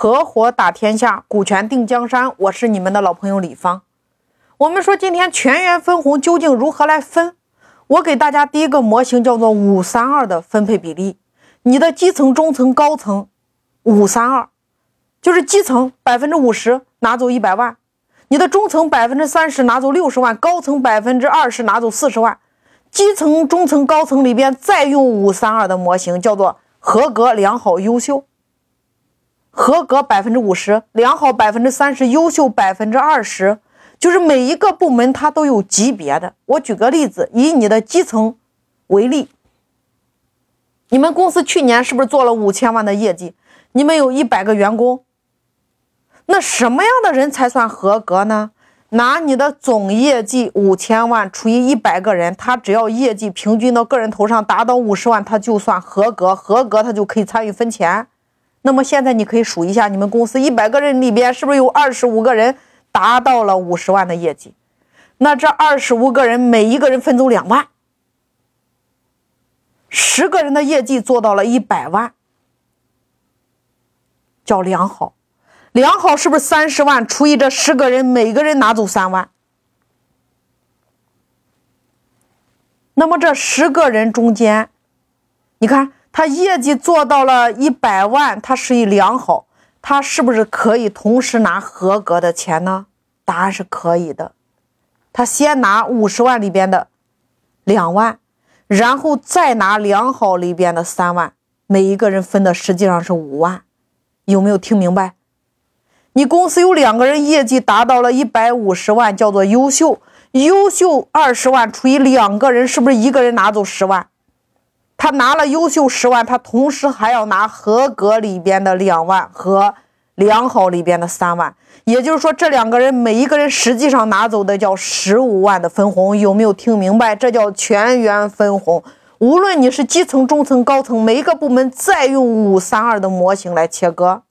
合伙打天下，股权定江山。我是你们的老朋友李芳。我们说今天全员分红究竟如何来分？我给大家第一个模型叫做五三二的分配比例。你的基层、中层、高层，五三二，就是基层百分之五十拿走一百万，你的中层百分之三十拿走六十万，高层百分之二十拿走四十万。基层、中层、高层里边再用五三二的模型，叫做合格、良好、优秀。合格百分之五十，良好百分之三十，优秀百分之二十，就是每一个部门它都有级别的。我举个例子，以你的基层为例，你们公司去年是不是做了五千万的业绩？你们有一百个员工，那什么样的人才算合格呢？拿你的总业绩五千万除以一百个人，他只要业绩平均到个人头上达到五十万，他就算合格。合格他就可以参与分钱。那么现在你可以数一下，你们公司一百个人里边是不是有二十五个人达到了五十万的业绩？那这二十五个人每一个人分走两万，十个人的业绩做到了一百万，叫良好。良好是不是三十万除以这十个人，每个人拿走三万？那么这十个人中间，你看。他业绩做到了一百万，他是一良好，他是不是可以同时拿合格的钱呢？答案是可以的。他先拿五十万里边的两万，然后再拿良好里边的三万，每一个人分的实际上是五万。有没有听明白？你公司有两个人业绩达到了一百五十万，叫做优秀，优秀二十万除以两个人，是不是一个人拿走十万？他拿了优秀十万，他同时还要拿合格里边的两万和良好里边的三万，也就是说，这两个人每一个人实际上拿走的叫十五万的分红，有没有听明白？这叫全员分红。无论你是基层、中层、高层，每一个部门再用五三二的模型来切割。